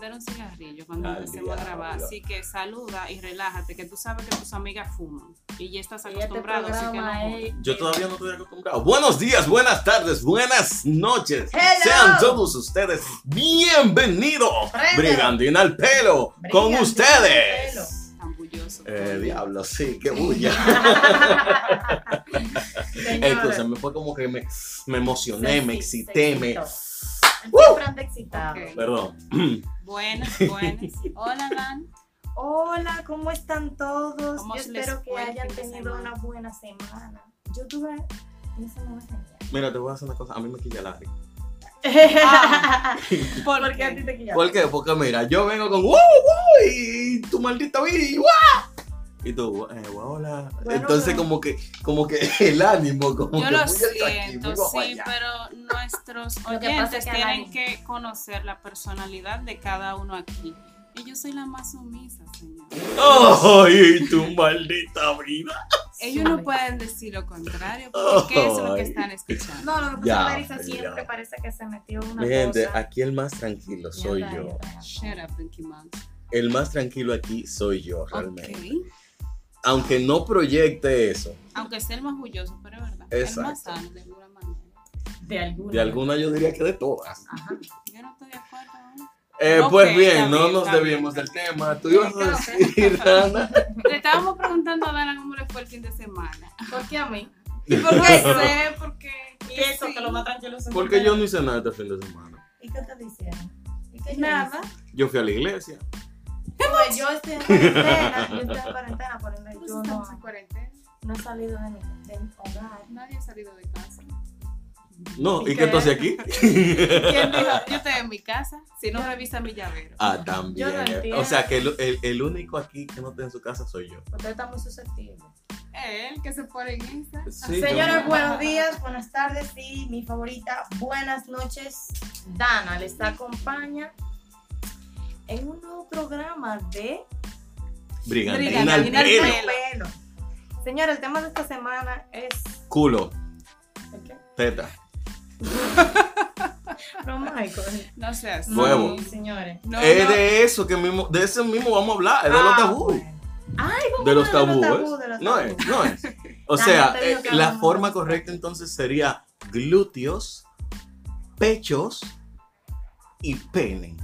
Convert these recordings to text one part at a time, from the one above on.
encender un cigarrillo cuando Al empecemos a grabar. Así que saluda y relájate, que tú sabes que tus amigas fuman. Y ya estás este acostumbrado, así que no es- Yo todavía no estoy acostumbrado. Buenos días, buenas tardes, buenas noches. Hello. Sean todos ustedes bienvenidos. Brigandina al pelo con Brigandina ustedes. Eh, diablo, sí, qué bulla. Entonces me fue como que me, me emocioné, se- me se excité, me. Perdón. Buenas, buenas. Hola, Dan. Hola, ¿cómo están todos? ¿Cómo Yo espero que hayan tenido semana? una buena semana. Yo tuve una semana genial. Mira, te voy a hacer una cosa. A mí me quilla la. Ah, ¿Por, ¿Por qué a qué? ti te quilla? ¿Por qué? Porque mira, yo vengo con wow, wow, y tu maldita vida, y wow. Y tú, eh, hola. Bueno, Entonces, pero- como que, como que el ánimo, como Yo que lo muy aquí, siento, guapo sí, allá. pero nuestros oyentes es que tienen que conocer la personalidad de cada uno aquí. Y yo soy la más sumisa, señor. ¡Ay, tu maldita vida! Ellos no pueden decir lo contrario, porque ¿qué es lo que están escuchando? No, lo que pasa es que siempre parece que se metió una Mi gente, cosa. aquí el más tranquilo soy yo. Shut up, Pinky Mouse. El más tranquilo aquí soy yo, realmente. Ok. Aunque no proyecte eso, Aunque sea el más bulloso, pero es verdad. El más Exacto. sano, de alguna manera. De alguna. de alguna yo diría que de todas. Ajá. Yo no estoy de acuerdo. Eh, pues bien, no bien, nos debíamos del tema. Tú ibas a decir, Ana. Le estábamos preguntando a Dana cómo le fue el fin de semana. ¿Por qué a mí? ¿Y por qué sé? Porque. Y eso, que lo más tranquilo Porque yo no hice nada este fin de semana. ¿Y qué te dijeron? ¿Y qué yo Nada. Yo fui a la iglesia. Pues yo estoy en cuarentena, yo estoy en cuarentena, por ende yo no, estamos en cuarentena. no he salido de mi, de mi hogar. Nadie ha salido de casa. No, ¿Y ¿y qué? tú haces aquí? ¿Quién dijo? Yo estoy en mi casa. Si no, revisa mi llavero. Ah, también. Yo no entiendo. o sea que el, el- el único aquí que no está en su casa soy yo. Usted está muy susceptible. Él que se pone en esa. Sí, Señores, yo- buenos días, buenas tardes y mi favorita, buenas noches. Dana les acompaña en un nuevo programa de Brigantina al pelo. pelo. Señores, el tema de esta semana es. Culo, ¿el qué? teta. No, Michael. No seas. No, Huevo. señores. No, es no. de eso que mismo, de eso mismo vamos a hablar, es de los Ah, tabús. bueno. Ay, vamos De los tabúes. tabú, de los No es, no es. O La sea, eh, la forma correcta entonces sería glúteos, pechos y pene.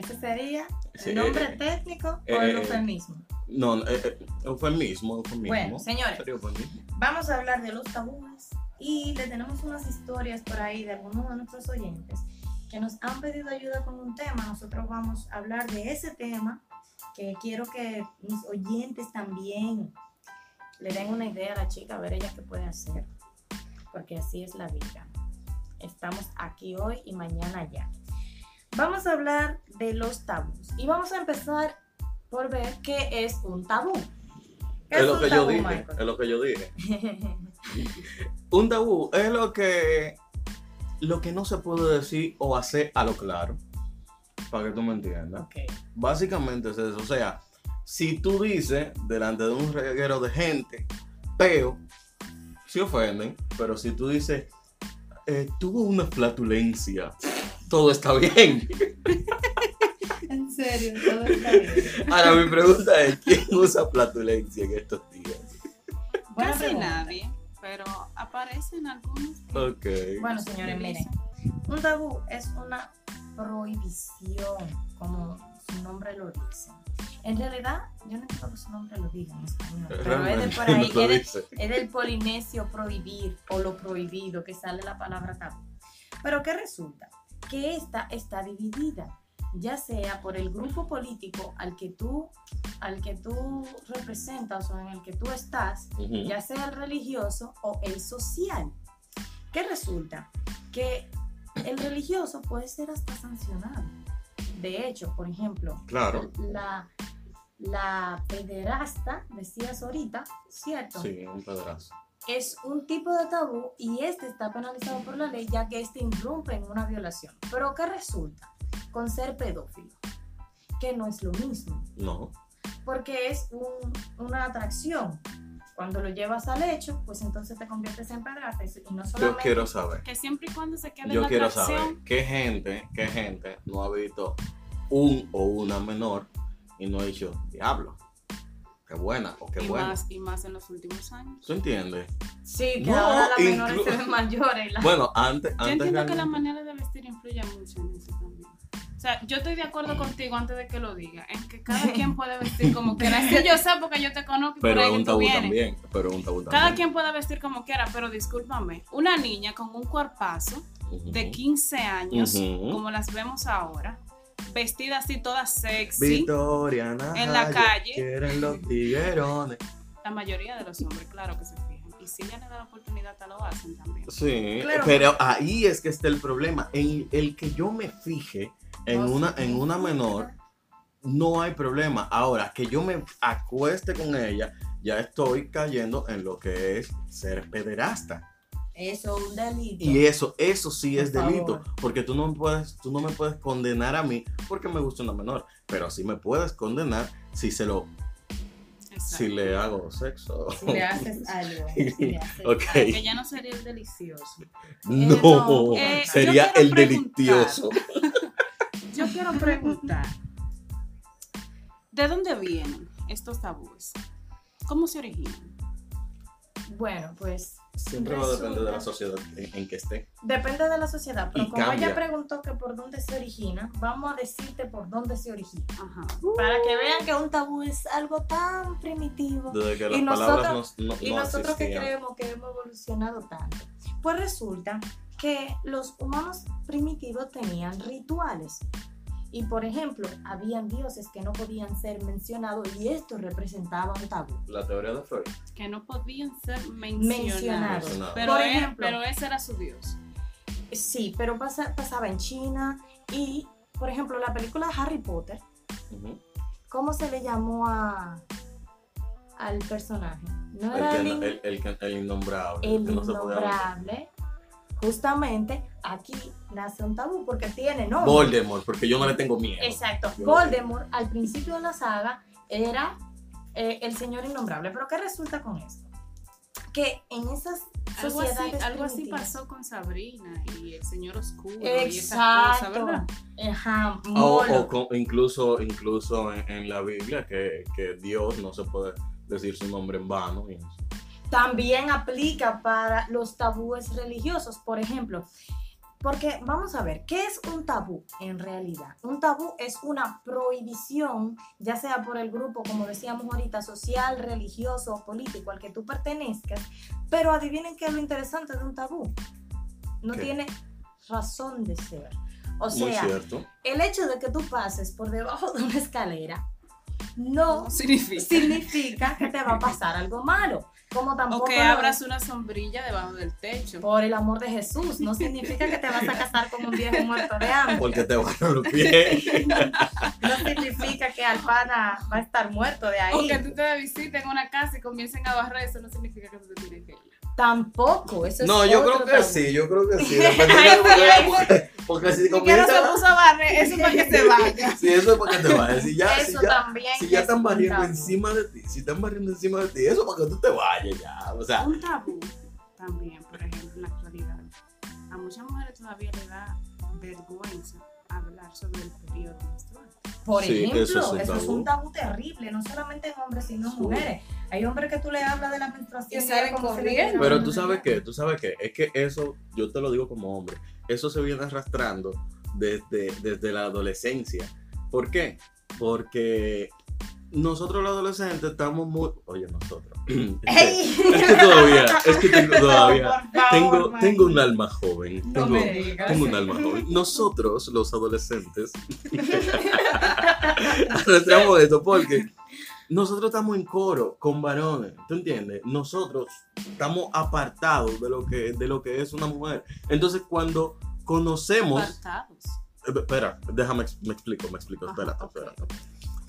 Ese sería el nombre eh, técnico o el eh, eufemismo. No, eh, eh, eufemismo, eufemismo. Bueno, señores. Eufemismo. Vamos a hablar de los tabúes y le tenemos unas historias por ahí de algunos de nuestros oyentes que nos han pedido ayuda con un tema. Nosotros vamos a hablar de ese tema que quiero que mis oyentes también le den una idea a la chica, a ver ella qué puede hacer, porque así es la vida. Estamos aquí hoy y mañana ya. Vamos a hablar de los tabús y vamos a empezar por ver qué es un tabú. ¿Qué Es lo que yo dije, Michael? es lo que yo dije. Un tabú es lo que lo que no se puede decir o hacer a lo claro. Para que tú me entiendas. Ok. Básicamente es eso. O sea, si tú dices delante de un reguero de gente, peo, se ofenden. Pero si tú dices, eh, tuvo una flatulencia, todo está bien. En serio, todo está bien. Ahora mi pregunta es, ¿quién usa flatulencia en estos días? Buena Casi pregunta. nadie. Pero aparecen algunos. que- Ok. Bueno, señores, miren, un tabú es una prohibición, como su nombre lo dice. En realidad, yo no entiendo que su nombre lo diga en español, pero es de por ahí, no es, de- es del polinesio prohibir o lo prohibido que sale la palabra tabú. Pero ¿qué resulta? Que esta está dividida, ya sea por el grupo político al que tú, al que tú representas o en el que tú estás, ya sea el religioso o el social. ¿Qué resulta? Que el religioso puede ser hasta sancionado. De hecho, por ejemplo, Claro. la, la pederasta, decías ahorita, ¿cierto? Sí, un pedazo. Es un tipo de tabú y este está penalizado por la ley ya que este irrumpe en una violación. Pero ¿qué resulta? Con ser pedófilo, que no es lo mismo No. porque es un- una atracción. Cuando lo llevas al hecho, pues entonces te conviertes en pedrasta y no Yo solamente... quiero saber. Que siempre y cuando se quede en Yo la quiero atracción. saber qué gente, qué gente no ha visto un o una menor y no he dicho, diablo, qué buena o qué y buena. más, y más en los últimos años. ¿Tú entiendes? Sí, que No, ahora las menores se ven mayores. y las- Bueno, antes, Yo antes entiendo que la realmente- manera de vestir influye mucho en eso también. O sea, yo estoy de acuerdo contigo antes de que lo diga, en que cada quien puede vestir como quiera. Sí, yo sé porque yo te conozco y por Pero ahí es un tabú también. Pero es un tabú también. Cada quien puede vestir como quiera, pero discúlpame, una niña con un cuerpazo Ujú. de 15 años, Ujú. como las vemos ahora, vestida así toda sexy, Victoria En la calle. Quieren los tiguerones. la mayoría de los hombres, claro que se fijan. Y si ella le da la oportunidad, te lo hacen también. Sí, Claro. pero ahí es que está el problema. En el que yo me fije en No una, en una menor, no hay problema. Ahora, que yo me acueste con ella, ya estoy cayendo en lo que es ser pederasta. Eso es un delito. Y eso, eso sí Por es delito, porque tú no puedes, tú no me puedes condenar a mí porque me gusta una menor, pero sí me puedes condenar si se lo, si le hago sexo. Si le haces algo. si le haces Ok. Que ya no sería el delicioso. No, Eh, sería el delicioso. Yo quiero preguntar, ¿de dónde vienen estos tabúes? ¿Cómo se originan? Bueno, pues Siempre va a depender de la sociedad en, en que esté. depende de la sociedad. Pero Y como cambia. ella preguntó que por dónde se origina, vamos a decirte por dónde se origina. Ajá. Para que vean que un tabú es algo tan primitivo. Desde que las Y palabras nosotros- no, no, Y no nosotros que creemos que hemos evolucionado tanto. Pues resulta que los humanos primitivos tenían rituales. Y por ejemplo, habían dioses que no podían ser mencionados y esto representaba un tabú. La teoría de Freud. Que no podían ser mencionados. Mencionados. Mencionado. Pero, Por él- ejemplo. pero ese era su dios. Sí, pero pasa- pasaba en China y, por ejemplo, la película de Harry Potter. ¿cómo se le llamó a, al personaje? No el, era que el, no- in- el, el que- el innombrable. el que no se podía nombrar. innombrable. Justamente aquí nace un tabú porque tiene nombre. Voldemort, porque yo no le tengo miedo. Exacto. Yo- Voldemort al principio de la saga era eh, el señor innombrable. Pero ¿qué resulta con esto? Que en esas Algo así, algo así pasó con Sabrina y el señor oscuro y esas cosas, Exacto. ¿verdad? Ajá, O, o con- incluso, incluso en, en la Biblia que, que Dios no se puede decir su nombre en vano. y eso. también aplica para los tabúes religiosos, por ejemplo. Porque vamos a ver, ¿qué es un tabú en realidad? Un tabú es una prohibición, ya sea por el grupo, como decíamos ahorita, social, religioso político al que tú pertenezcas, pero adivinen qué es lo interesante de un tabú. No ¿Qué? tiene razón de ser. O sea, el hecho de que tú pases por debajo de una escalera no No significa. significa que te va a pasar algo malo. Como tampoco O que lo abras una sombrilla debajo del techo. por el amor de Jesús. No significa que te vas a casar con un viejo muerto de hambre. Porque te van los pies. No significa que Alpana va a estar muerto de O que ahí. tú te de visita en una casa y comiencen a barrer, eso no significa que tú te tienes que ir. Tampoco. Eso es No, yo otro creo que sí, yo creo que sí. Porque, porque si Si que no comienza. se puso a barrer, eso es para que se vaya. Sí, eso es para que te vayas. Si ya, si Eso ya, también. si ya es están barriendo tabú. encima de ti, si están barriendo encima de ti, eso es para que tú te vayas ya. O sea, Un tabú también, por ejemplo, en la actualidad. A muchas mujeres todavía le da vergüenza hablar sobre el periodo. Por Sí, ejemplo, eso eso, es un es tabú. un tabú terrible, no solamente en hombres, sino en Sí. mujeres. Hay hombres que tú le hablas de la menstruación Y salen corriendo. Pero tú sabes qué, tú sabes qué, es que eso, yo te lo digo como hombre, eso se viene arrastrando desde, desde la adolescencia. ¿Por qué? Porque nosotros los adolescentes estamos muy, oye nosotros, ¡Ey! es que todavía, es que tengo todavía, No, por favor, tengo, tengo un alma joven, No tengo, me digas. tengo un alma joven. Nosotros, los adolescentes, arrastramos esto porque nosotros estamos en coro con varones, ¿tú entiendes? Nosotros estamos apartados de lo que, de lo que es una mujer. Entonces, cuando conocemos... Apartados. Eh, Espera, déjame, me explico, me explico, Ajá, espérate, ok. espérate.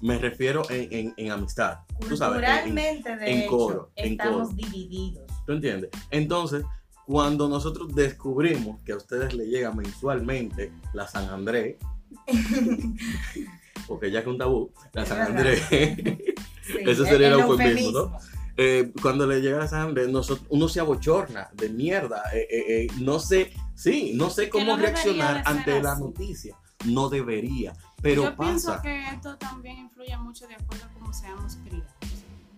Me refiero en, en- en amistad, tú sabes, en- de en hecho, coro, en estamos coro. divididos. ¿Tú entiendes? Entonces, cuando nosotros descubrimos que a ustedes le llega mensualmente la San Andrés, porque ya que es un tabú, la San. Andrés, Sí, Ese sería el eufemismo. ¿no? eh, cuando le llega la San Andrés, nosotros, uno se abochorna de mierda. eh, eh, no sé, sí, no sé cómo no reaccionar ante la noticia. No debería. Pero Yo pienso que esto también influye mucho de acuerdo a cómo seamos criados.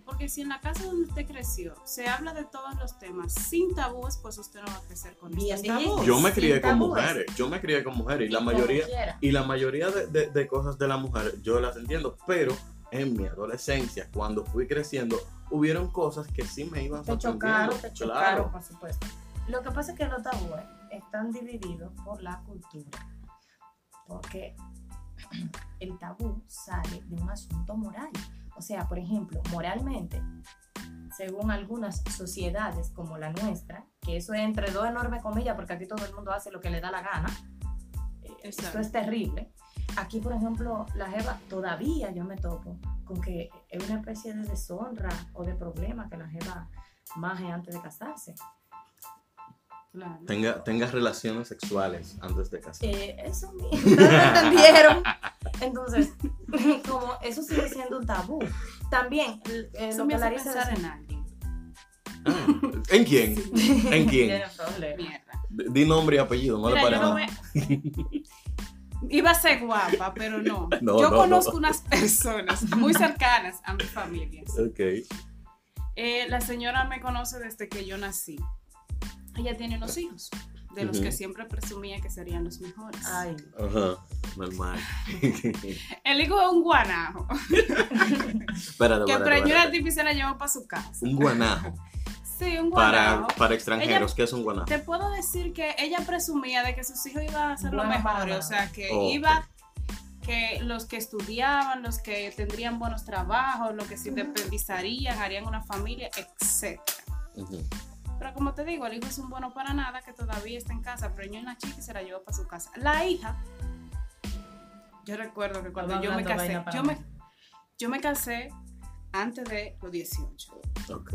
Porque si en la casa donde usted creció se habla de todos los temas sin tabúes, pues usted no va a crecer con Bien. Yo me crié con tabúes. mujeres, yo me crié con mujeres y la mayoría, quiera. y la mayoría de, de- de cosas de la mujer yo las entiendo, pero en mi adolescencia, cuando fui creciendo, hubieron cosas que sí me iban Te chocaron, te chocaron, Claro. por supuesto. Lo que pasa es que los tabúes están divididos por la cultura. Porque el tabú sale de un asunto moral. O sea, por ejemplo, moralmente, según algunas sociedades como la nuestra, que eso es entre dos enormes comillas, porque aquí todo el mundo hace lo que le da la gana, eh, esto Exacto. es terrible. Aquí, por ejemplo, la Jeva, todavía yo me topo con que es una especie de deshonra o de problema que la Jeva maje antes de casarse. Claro. Tenga, tenga relaciones sexuales antes de casarse. Eh, eso mismo, me entendieron. Entonces, como eso sigue siendo un tabú. También, eh, Eso lo me que hace pensar en alguien. Ah, ¿En quién? ¿En quién? Di nombre y apellido, no Mira, le no nada. me- Iba a ser guapa, pero no. No, yo no, conozco no. unas personas muy cercanas a mi familia. Ok. Eh, la señora me conoce desde que yo nací. Ella tiene unos hijos, de los que siempre presumía que serían los mejores. Ay, Ajá, normal. El hijo es un guanajo, espérate, que preñó espérate. tipa y se la llevó para su casa. Un guanajo. Sí, un guanajo. para extranjeros, ¿qué es un guanajo? Te puedo decir que ella presumía de que sus hijos iban a ser para mejores, o sea, que Oh, iba, que los que estudiaban, los que tendrían buenos trabajos, los que se independizarían, harían una familia, etc. Ujú. Pero como te digo, el hijo es un bueno para nada que todavía está en casa, preñó una chica y se la llevó para su casa. La hija, yo recuerdo que cuando yo me casé, yo me, yo me casé antes de los 18. Ok.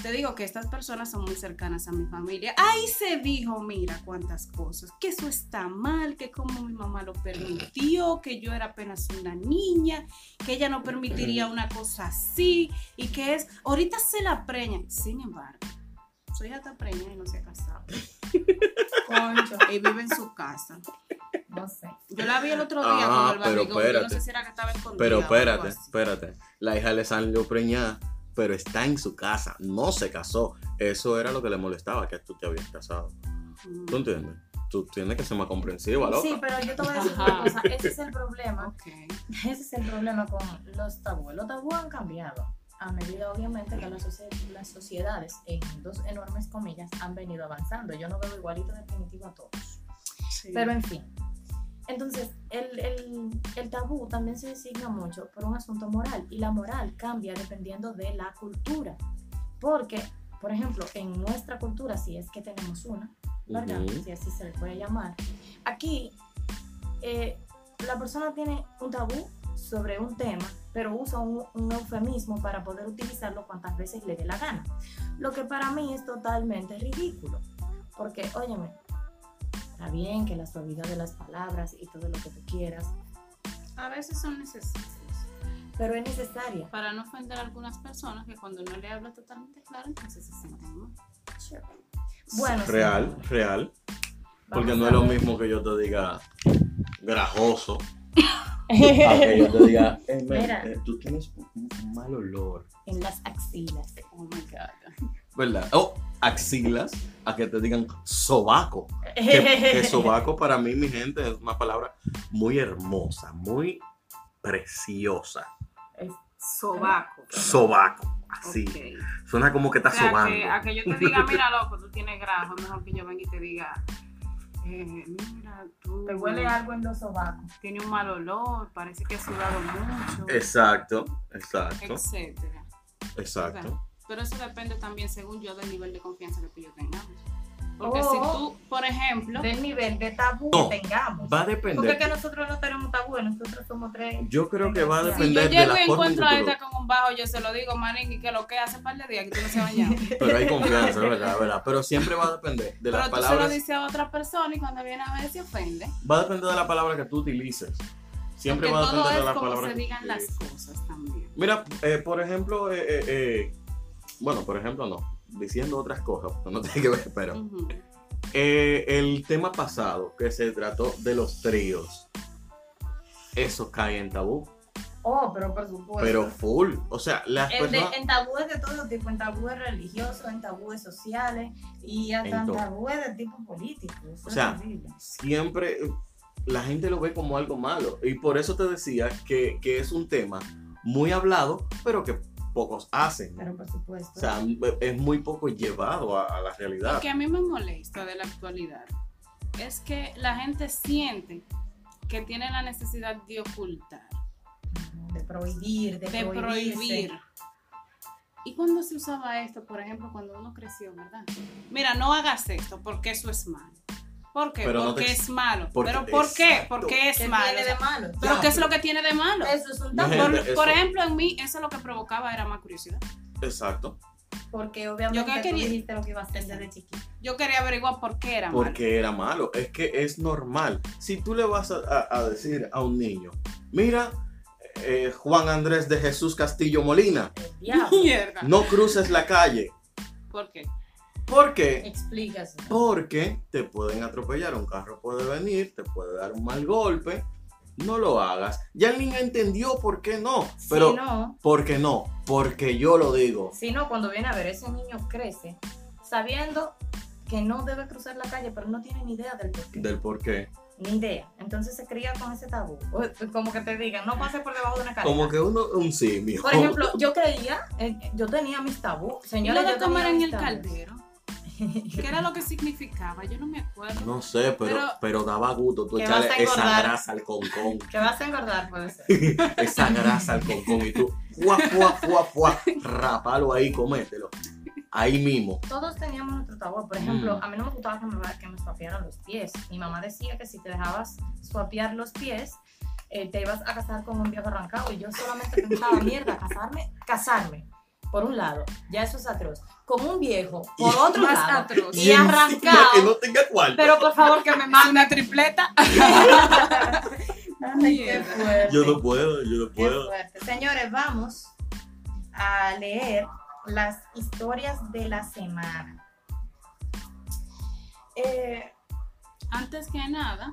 Te digo que estas personas son muy cercanas a mi familia. Ahí se dijo, mira cuántas cosas, que eso está mal, que como mi mamá lo permitió, que yo era apenas una niña, que ella no permitiría una cosa así, y que es, ahorita se la preñan. Sin embargo, su hija está preñada y no se ha casado. concho, Y vive en su casa. no sé. Yo la vi el otro día Ah, con el pero barrigón. Yo no espérate. sé si era que estaba escondida Pero o algo espérate, así. espérate. La hija le salió preñada, pero está en su casa, no se casó. Eso era lo que le molestaba, que tú te habías casado. Mm. ¿Tú entiendes? Tú tienes que ser más comprensiva, loca. Sí, pero yo te voy a decir una cosa. Ese es el problema. Ok. Ese es el problema con los tabúes. Los tabúes han cambiado a medida, obviamente, que las, socie- las sociedades, en dos enormes comillas, han venido avanzando. Yo no veo igualito definitivo a todos. Sí. Pero en fin. Entonces, el, el- el tabú también se designa mucho por un asunto moral y la moral cambia dependiendo de la cultura. Porque, por ejemplo, en nuestra cultura, si es que tenemos una, ¿verdad? Ujú. Si así se le puede llamar. Aquí, eh, la persona tiene un tabú sobre un tema, pero usa un, un eufemismo para poder utilizarlo cuantas veces le dé la gana. Lo que para mí es totalmente ridículo. Porque, óyeme, está bien que la suavidad de las palabras y todo lo que tú quieras, A veces son necesarios. pero es necesaria. Para no ofender a algunas personas que cuando no le habla totalmente claro, entonces se sienten mal. Bueno, Real, sí. real. Porque Vamos no es lo mismo que yo te diga grajoso. A que yo te diga, eh, men, Mira. eh, tú tienes un, un mal olor. en las axilas. Oh my God. ¿Verdad? O axilas, a que te digan sobaco. Que, que sobaco para mí, mi gente, es una palabra muy hermosa, muy preciosa. Sobaco. Sobaco, así. Ok. Suena como que está O sea, sobando. que, a que yo te diga, mira, loco, tú tienes grajo, mejor que yo venga y te diga, eh, mira, tú Te huele algo en los sobacos. tienes un mal olor, parece que has sudado mucho, Exacto, exacto, etcétera. exacto. Pero eso depende también, según yo, del nivel de confianza que tú yo tengamos. Porque Oh. si tú, por ejemplo, Del nivel de tabú No, que tengamos. Va a Porque es depender. que nosotros no tenemos tabú, nosotros somos tres. Yo creo que va a Si si depender yo de llego la y encuentro a esta con un bajo, yo se lo digo, Maringui, que lo que hace par de días que tú no se bañado. Pero hay confianza, ¿verdad? ¿verdad? Pero siempre va a depender de las Pero tú se lo palabras. dices a otra persona y cuando viene a ver se ofende. Va a depender de la palabra que tú utilices. Siempre Porque va a todo depender de es la como palabra se que digan las cosas también. Mira, eh, por ejemplo, eh, eh, eh, bueno, por ejemplo, no, diciendo otras cosas, porque no tiene que ver, pero eh, el tema pasado que se trató de los tríos. eso cae en tabú. Oh, pero por supuesto. Pero full. O sea, las En, de- personas. en tabúes de todo tipo, en tabúes religiosos, en tabúes sociales y hasta En en tabúes de tipo político. Eso O sea, siempre la gente lo ve como algo malo. Y por eso te decía que, que es un tema muy hablado, pero que pocos hacen. pero por supuesto. O sea, es muy poco llevado a, a la Lo realidad. que a mí me molesta de la actualidad es que la gente siente que tiene la necesidad de ocultar, de prohibir, de, de prohibir. ¿Y cuando se usaba esto, por ejemplo, cuando uno creció, verdad? Mira, no hagas esto porque eso es malo. ¿Por qué? Pero no porque te- es malo. porque- ¿Pero por qué? Porque es ¿Qué malo. tiene O sea, de malo? ¿Pero Ya, qué es lo que tiene de malo? Eso es un gente, Por, eso- por ejemplo, en mí, eso lo que provocaba era más curiosidad. Exacto. Porque obviamente Yo que tú quería- dijiste lo que iba a hacer desde chiquito. Yo quería averiguar por qué era malo. Porque era malo. Es que es normal. Si tú le vas a, a- a decir a un niño, mira, eh, Juan Andrés de Jesús Castillo Molina, no cruces la calle. ¿Por qué? ¿Por qué? Explícase. Porque te pueden atropellar, un carro puede venir, te puede dar un mal golpe. No lo hagas. Ya el niño entendió por qué no. Pero, si no, ¿por qué no? Porque yo lo digo. si no, cuando viene a ver, ese niño crece sabiendo que no debe cruzar la calle, pero no tiene ni idea del por qué. Del por qué. Ni idea. Entonces se cría con ese tabú. O- Como que te digan, no pase por debajo de una calle. Como que uno, un simio. Por ejemplo, yo creía, eh, yo tenía mis tabú. Y Señores, lo de yo comer en el tabús. caldero. ¿Qué era lo que significaba? Yo no me acuerdo. No sé, pero, pero, Pero- daba gusto tú Que echarle vas a esa grasa al concón. Que vas a engordar, puede ser. esa grasa al concón y tú, fuá, fuá, fuá, fuá, rapalo ahí, comételo. Ahí mismo. Todos teníamos nuestro tabú. Por ejemplo, Mm. a mí no me gustaba que me, que me suapearan los pies. Mi mamá decía que si te dejabas suapear los pies, eh, te ibas a casar con un viejo arrancado. Y yo solamente pensaba, mierda, casarme, casarme. Por un lado, ya eso es atroz. Con un viejo, por Y- otro Más lado. atroz. Y encima arrancado. Que no tenga cuarto. Pero por favor, que me ¿Es mande. una tripleta? Ay, qué fuerte. yo no puedo, yo no puedo. Señores, vamos a leer las historias de la semana. Eh, Antes que nada,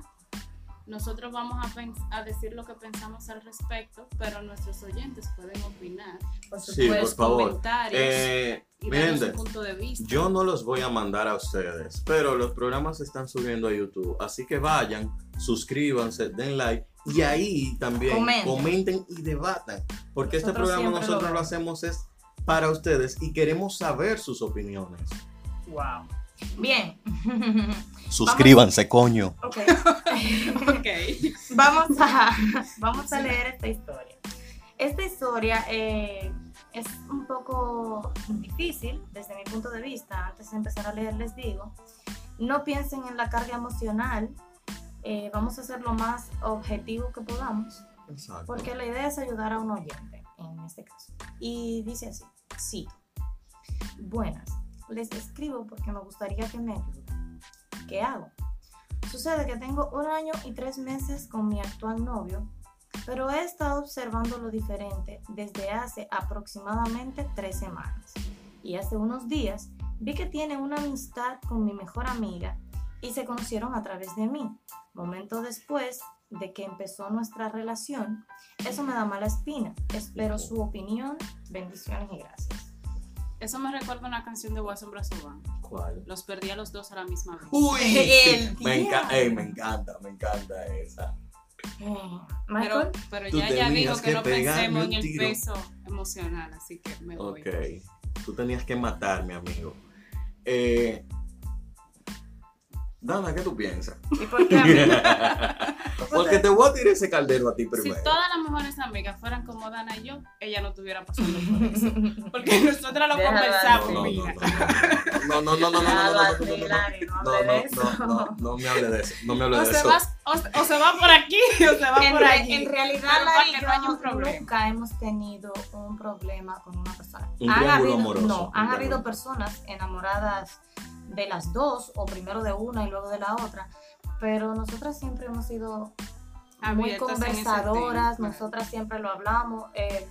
nosotros vamos a, a decir lo que pensamos al respecto, pero nuestros oyentes pueden opinar, por Sí, por favor. comentarios Eh, y miren, su punto de vista. yo no los voy a mandar a ustedes, pero los programas se están subiendo a YouTube, así que vayan, suscríbanse, den like y ahí también Comenten. comenten, y debatan, porque este programa lo nosotros lo vemos. hacemos es para ustedes y queremos saber sus opiniones. Wow. Bien. Suscríbanse, coño. Ok. Ok. vamos, a, vamos a leer esta historia. Esta historia eh, es un poco difícil desde mi punto de vista. Antes de empezar a leer les digo, no piensen en la carga emocional. eh, vamos a hacer lo más objetivo que podamos. Exacto. Porque la idea es ayudar a un oyente, en este caso. Y dice así, cito. Buenas, les escribo porque me gustaría que me ayuden. ¿Qué hago? Sucede que tengo un año y tres meses con mi actual novio, pero he estado observando lo diferente desde hace aproximadamente tres semanas. Y hace unos días vi que tiene una amistad con mi mejor amiga y se conocieron a través de mí. Momento después de que empezó nuestra relación, eso me da mala espina. Espero su opinión. Bendiciones y gracias. Eso me recuerda una canción de Watson Brazo Band. ¿Cuál? Los perdí a los dos a la misma vez. Uy, El me, enca- ey, me encanta, me encanta esa. Eh, Pero, Michael, pero Tú ya ya digo que, que no pensemos en el tiro. peso emocional, así que me voy. Ok. Tú tenías que matarme, amigo. Eh, Dana, ¿qué tú piensas? ¿y por qué a mí? Porque te voy a tirar ese caldero a ti Si primero. todas las mejores amigas fueran como Dana y yo, ella no estuviera pasando por eso. Porque nosotras lo conversamos, no, no, mira. no, no, no, no, no, no, no, no, no, no, no, Hilary, no no, hable no, de eso. no, no, no me hable de eso, no me hable de eso. o, se va por aquí o se va por allí. en realidad, nunca hemos tenido un problema con una persona. Un Han triángulo habido, amoroso, no, han habido personas enamoradas de las dos, o primero de una y luego de la otra, pero nosotras siempre hemos sido muy conversadoras, nosotras siempre lo hablamos. eh,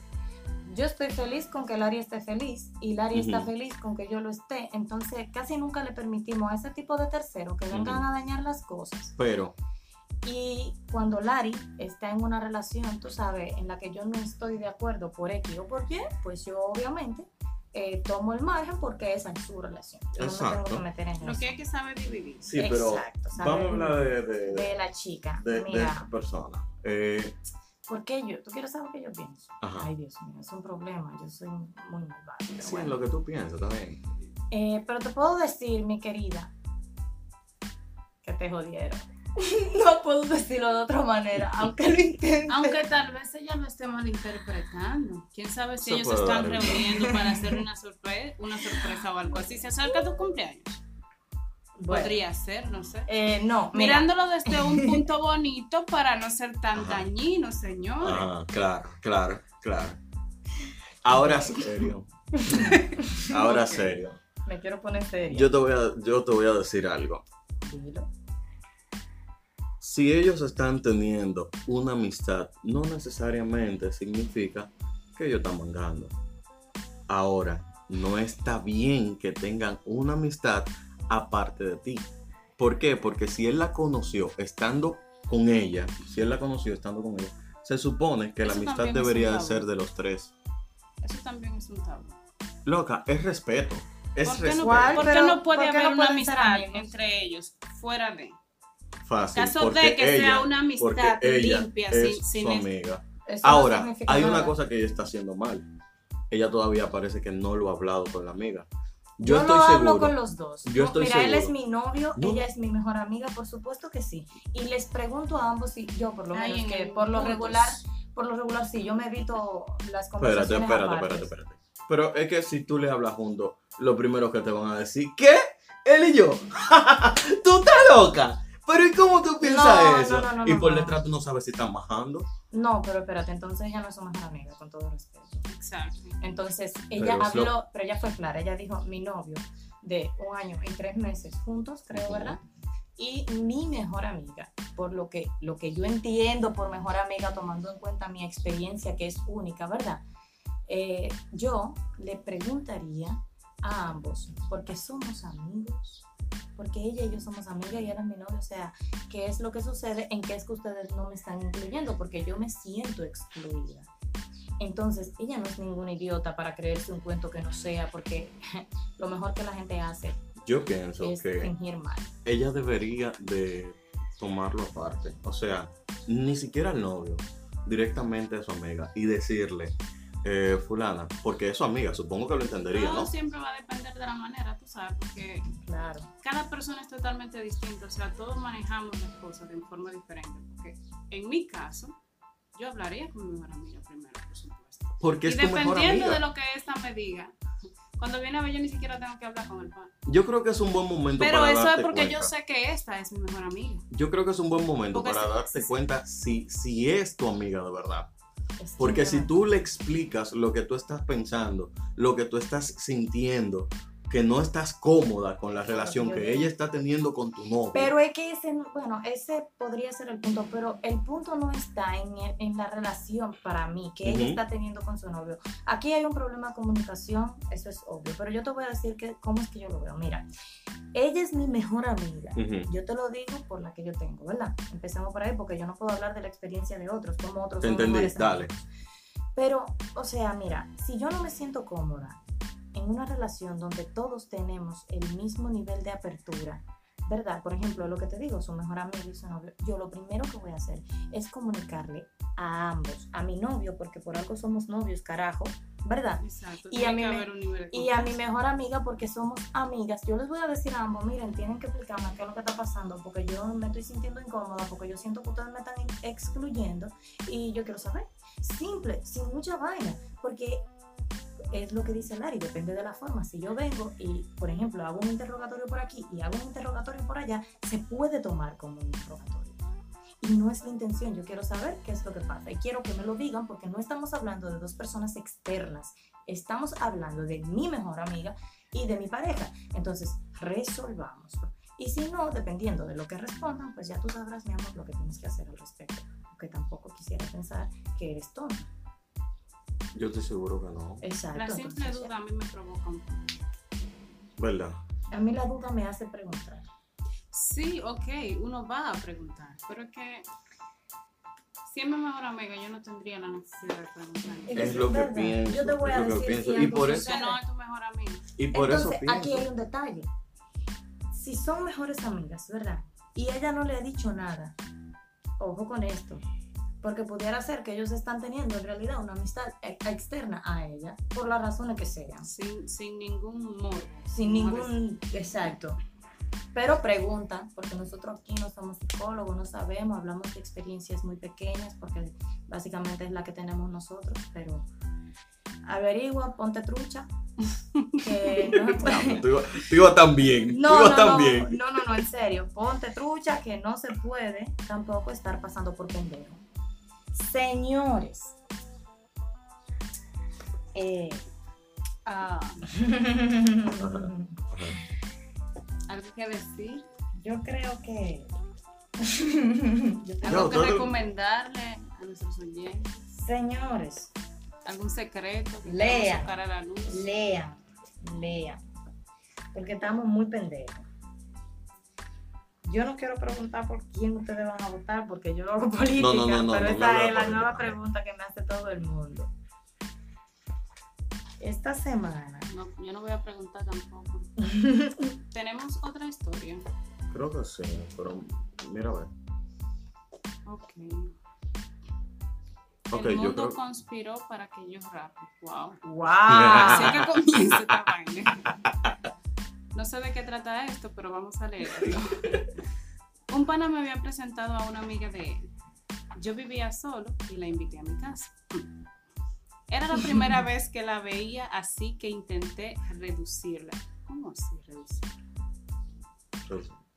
yo estoy feliz con que Lari esté feliz y Lari está Ujú. feliz con que yo lo esté. Entonces, casi nunca le permitimos a ese tipo de terceros que vengan Ujú. a dañar las cosas. Pero, Y cuando Lari está en una relación, tú sabes, en la que yo no estoy de acuerdo por X o por Y, pues yo obviamente eh, tomo el margen porque esa es su relación. Yo no me tengo que meter en Lo eso. que hay que saber dividir. Sí, pero vamos a hablar de, de, de la chica. de- de Mira, esta persona. Eh, ¿por qué yo? ¿Tú quieres saber qué yo pienso? Ajá. Ay, Dios mío, es un problema. Yo soy muy malvada. sí, bueno. lo que tú piensas también. Eh, pero te puedo decir, mi querida, que te jodieron. no puedo decirlo de otra manera, aunque lo intente. Aunque tal vez ella lo esté malinterpretando. Quién sabe si Se ellos se están reuniendo para hacer una sorpresa, una sorpresa o algo así. Se acerca tu cumpleaños. Bueno, Podría ser, no sé. eh, no, mira, Mirándolo desde un punto bonito para no ser tan Ajá. dañino, señores. Ah, claro, claro, claro. Ahora serio. Ahora serio. me quiero poner seria. Yo te voy a, yo te voy a decir algo. Dilo. Si ellos están teniendo una amistad, no necesariamente significa que ellos están mangando. Ahora, no está bien que tengan una amistad aparte de ti. ¿Por qué? Porque si él la conoció estando con ella, si él la conoció estando con ella, se supone que la amistad debería de ser de los tres. Eso también es un tabú. Loca, es respeto. Es ¿Por qué no, respeto. ¿Cuál? por qué Pero, no puede ¿por qué haber no una amistad entre ellos fuera de? Fácil. Caso porque de que ella- sea una porque amistad ella limpia, es sin, sin su amiga. Eso no Ahora, significa hay una nada. cosa que ella está haciendo mal. Ella todavía parece que no lo ha hablado con la amiga. Yo, Yo, estoy lo seguro. hablo con los dos. Yo estoy Mira, él es seguro. mi novio, No. ella es mi mejor amiga, por supuesto que sí. Y les pregunto a ambos si yo por lo Ay, menos en que por lo regular, por lo regular sí, yo me evito las Espérate, conversaciones espérate, aparte. espérate, espérate. Pero es que si tú le hablas juntos, lo primero que te van a decir, ¿qué? Él y yo. tú estás loca. Pero ¿y cómo tú piensas No, eso? no, no, no, y por no. detrás tú no sabes si están bajando. No, pero espérate, entonces ella no es su mejor amiga, con todo respeto. Exacto. Entonces, ella Pero es lo- habló, pero ella fue clara, ella dijo, mi novio de un año y tres meses juntos, creo. ¿verdad? Y mi mejor amiga, por lo que, lo que yo entiendo por mejor amiga, tomando en cuenta mi experiencia, que es única, ¿verdad? Eh, yo le preguntaría a ambos, porque somos amigos, porque ella y yo somos amigas y él es mi novio, o sea, ¿qué es lo que sucede? ¿En qué es que ustedes no me están incluyendo? Porque yo me siento excluida. Entonces, ella no es ninguna idiota para creerse un cuento que no sea, porque lo mejor que la gente hace Yo pienso es que fingir mal. ella debería de tomarlo aparte. O sea, ni siquiera al novio, directamente a su amiga y decirle, eh, fulana, porque es su amiga, supongo que lo entendería, Todo ¿no? siempre va a depender de la manera, tú sabes, porque Claro. cada persona es totalmente distinta, o sea, todos manejamos las cosas de forma diferente, porque en mi caso, yo hablaría con mi mejor amiga primero, por supuesto. Porque Y es tu mejor dependiendo amiga. de lo que esta me diga, cuando viene a ver yo ni siquiera tengo que hablar con el pan. Yo creo que es un buen momento Pero para eso es porque cuenta. yo sé que esta es mi mejor amiga. Yo creo que es un buen momento Porque para darte cuenta si, si es tu amiga de verdad. Es Porque si tú le explicas lo que tú estás pensando, lo que tú estás sintiendo, que no estás cómoda con la relación que ella está teniendo con tu novio. Pero es que ese, bueno, ese podría ser el punto, pero el punto no está en, el- en la relación para mí que ella está teniendo con su novio. Aquí hay un problema de comunicación, eso es obvio, pero yo te voy a decir que cómo es que yo lo veo. Mira, ella es mi mejor amiga. Yo te lo digo por la que yo tengo, ¿verdad? Empecemos por ahí porque yo no puedo hablar de la experiencia de otros, como otros Te entendí, dale. amigos. Pero, o sea, mira, si yo no me siento cómoda en una relación donde todos tenemos el mismo nivel de apertura, ¿verdad? Por ejemplo, lo que te digo, su mejor amigo y su novio, yo lo primero que voy a hacer es comunicarle a ambos, a mi novio, porque por algo somos novios, carajo, ¿verdad? Exacto. Y a de Y a mi mejor amiga, porque somos amigas, yo les voy a decir a ambos, miren, tienen que explicarme qué es lo que está pasando, porque yo me estoy sintiendo incómoda, porque yo siento que ustedes me están excluyendo y yo quiero saber. Simple, sin mucha vaina, porque es lo que dice Lari, depende de la forma. Si yo vengo y, por ejemplo, hago un interrogatorio por aquí y hago un interrogatorio por allá, se puede tomar como un interrogatorio. Y no es la intención, yo quiero saber qué es lo que pasa y quiero que me lo digan porque no estamos hablando de dos personas externas, estamos hablando de mi mejor amiga y de mi pareja. Entonces, resolvámoslo. Y si no, dependiendo de lo que respondan, pues ya tú sabrás, mi amor, lo que tienes que hacer al respecto. Porque tampoco quisiera pensar que eres tonto. Yo estoy seguro que no. Exacto. La simple entonces, duda a mí me provoca un poco. ¿Verdad? A mí la duda me hace preguntar. Sí, ok, uno va a preguntar, pero es que si es mi mejor amiga, yo no tendría la necesidad de preguntar. Es lo que pienso, Yo te voy a lo que decir si Y por sucede. no es tu mejor amiga. Y por Entonces, eso pienso. aquí hay un detalle. Si son mejores amigas, ¿verdad? Y ella no le ha dicho nada. Ojo con esto. Porque pudiera ser que ellos están teniendo en realidad una amistad e- externa a ella, por las razones que sean. Sin, sin ningún morbo. Sin ningún. Exacto. Pero pregunta, porque nosotros aquí no somos psicólogos, no sabemos, hablamos de experiencias muy pequeñas, porque básicamente es la que tenemos nosotros, pero averigua, ponte trucha, que no Diablo, tú ibas tú ibas tan bien. tú No, ibas no, tan no, bien. no, no, no, en serio. Ponte trucha que no se puede tampoco estar pasando por pendejo. Señores. eh, Ah, algo que decir, yo creo que. yo creo- algo No, que recomendarle a nuestros oyentes, Señores, algún secreto que Lea. queramos sacar a la luz. lean, lean. Porque estamos muy pendejos. Yo no quiero preguntar por quién ustedes van a votar, porque yo no hago política, No, no, no, no, pero no, esa no, no, es la nueva pregunta que me hace todo el mundo. Esta semana, No, yo no voy a preguntar tampoco. Tenemos otra historia. Creo que sí, pero mira a ver. Ok. Ok, el mundo creo- conspiró para que yo rape. Wow. ¡Wow! Así que comienza esta vaina. No sé de qué trata esto, pero vamos a leerlo. Un pana me había presentado a una amiga de él. Yo vivía solo y la invité a mi casa. Era la primera vez que la veía, así que intenté reducirla. ¿Cómo así reducirla?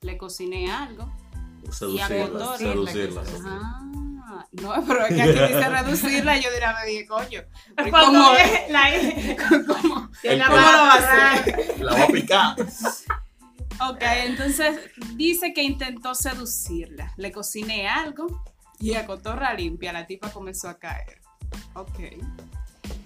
Le cociné algo. Seducirla, acordó- seducirla. Ah, no, pero es que aquí dice reducirla. Yo diría, me dije, coño. ¿cómo- la cómo- El la ¿Cómo lo va a hacer? La va a picar. Ok, entonces dice que intentó seducirla. Le cociné algo y a cotorra limpia la tipa comenzó a caer. Ok.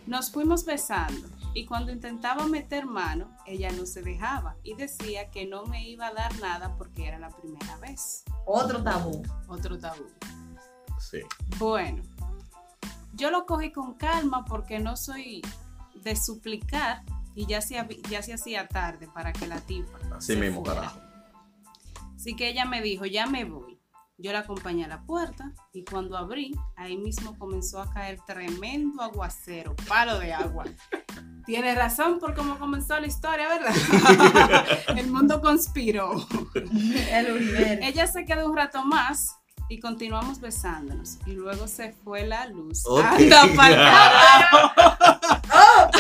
Nos fuimos besando y cuando intentaba meter mano, ella no se dejaba y decía que no me iba a dar nada porque era la primera vez. Otro tabú. Otro tabú. Sí. Bueno, yo lo cogí con calma porque no soy de suplicar y ya se, ya se hacía tarde para que la tipa. Así se mismo, fuera. carajo. Así que ella me dijo, ya me voy. Yo la acompañé a la puerta y cuando abrí, ahí mismo comenzó a caer tremendo aguacero, palo de agua. Tiene razón por cómo comenzó la historia, ¿verdad? El mundo conspiró. El universo. Ella se quedó un rato más y continuamos besándonos. Y luego se fue la luz. Ok. Anda pero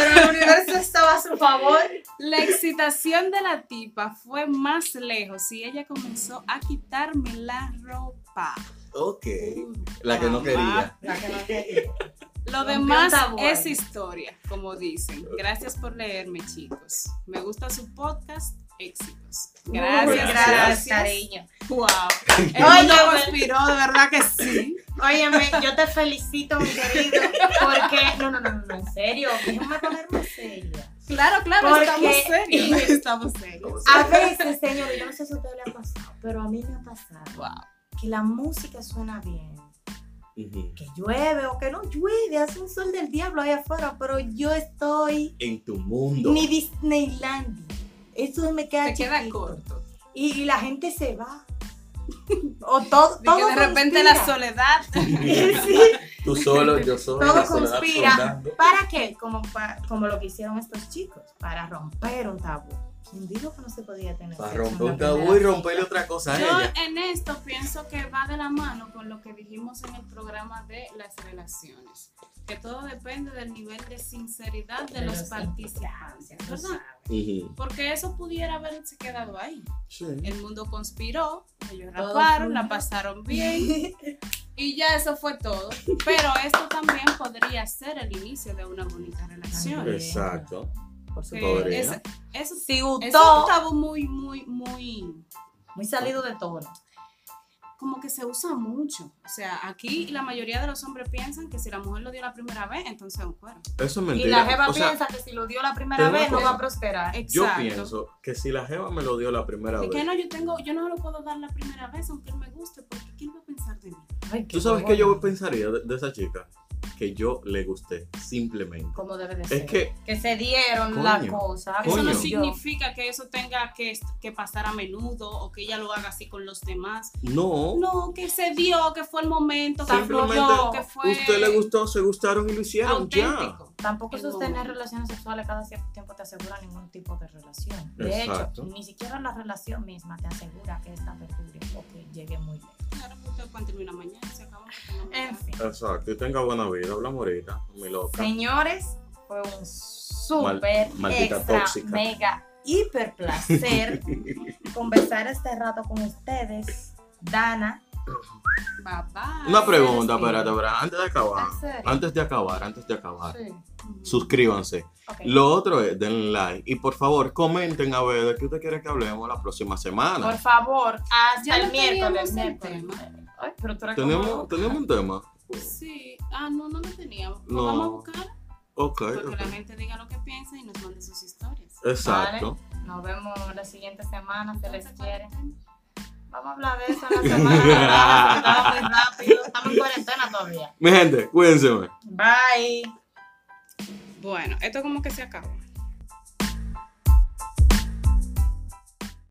el universo estaba a su favor. La excitación de la tipa fue más lejos y ella comenzó a quitarme la ropa. Ok. La que no quería. La que no quería. Lo demás es historia, como dicen. Gracias por leerme, chicos. Me gusta su podcast. Éxitos. Gracias, gracias, gracias. cariño. Wow. El mundo conspiró, de verdad que sí. Óyeme, yo te felicito, mi querido, porque... No, no, no, no, en serio, déjame ponerme seria. Claro, claro, Porque- estamos serios. Estamos serios. A veces, señor, yo no sé si a usted le ha pasado, pero a mí me ha pasado Wow. que la música suena bien, que llueve o que no llueve, hace un sol del diablo ahí afuera, pero yo estoy En tu mundo. ni Disneylandia. Eso me queda Te queda corto. Y, y la gente se va. O todo, De todo que de repente la soledad. Sí, Tú solo, yo solo. todo conspira. ¿Para qué? Como, como lo que hicieron estos chicos, para romper un tabú. ¿Quién dijo que no se podía tener Para sexo romper un tabú y romperle otra cosa a Yo ella. en esto pienso que va de la mano con lo que dijimos en el programa de las relaciones, que todo depende del nivel de sinceridad de, los, participantes, ¿verdad? Porque eso pudiera haberse quedado ahí. Sí. El mundo conspiró, ellos Todo raparon, la pasaron bien y ya eso fue todo. Pero esto también podría ser el inicio de una bonita relación. Exacto. Por supuesto. Es- eso, Si eso gustó, es un tabú muy, muy, muy muy salido de tono. como que se usa mucho. O sea, aquí la mayoría de los hombres piensan que si la mujer lo dio la primera vez, entonces es un cuero. Eso es Y mentira. la jeva O sea, piensa que si lo dio la primera vez no va a prosperar. yo Exacto. pienso que si la jeva me lo dio la primera Y que vez. no, yo tengo, yo no lo puedo dar la primera vez, aunque él me guste, porque ¿quién va a pensar de mí? Ay, ¿Tú sabes qué yo pensaría de, de esa chica? Que yo le gusté, simplemente. Como debe de ser. Es que, que se dieron Coño, la cosa. Eso no significa que eso tenga que, que pasar a menudo o que ella lo haga así con los demás. no. No, que se dio, que fue el momento, que fluyó, que fue Usted le gustó, se gustaron y lo hicieron ya. auténtico. Tampoco El sostener momento. relaciones sexuales cada cierto tiempo te asegura ningún tipo de relación. De Exacto. hecho, ni siquiera la relación misma te asegura que esta perdure o que llegue muy lejos. Que usted puede terminar mañana, se acabó. En fin. Exacto, y tenga buena vida, hablamos ahorita, mi loca. Señores, fue un súper, maldita extra, tóxica. mega, hiper placer conversar este rato con ustedes. Dana. Bye, bye. Una pregunta, espérate, espérate, antes de acabar. Antes de acabar, antes de acabar. Sí. Suscríbanse. Lo otro es, denle like. Y por favor, comenten a ver de qué usted quiere que hablemos la próxima Por semana. favor, hasta Ya el no miércoles. teníamos el miércoles. Ay, pero tú eres Tenemos, tenemos un tema. Sí. Ah, no, no lo teníamos. Lo No. vamos a buscar Ok, porque la gente diga lo que piensa y nos mande sus historias. Exacto. Nos vemos la siguiente semana, se les quiere. Vamos a hablar de eso en la semana. Estaba muy rápido. Estamos en cuarentena todavía. Mi gente, cuídense. Bye. Bueno, esto como que se acabó.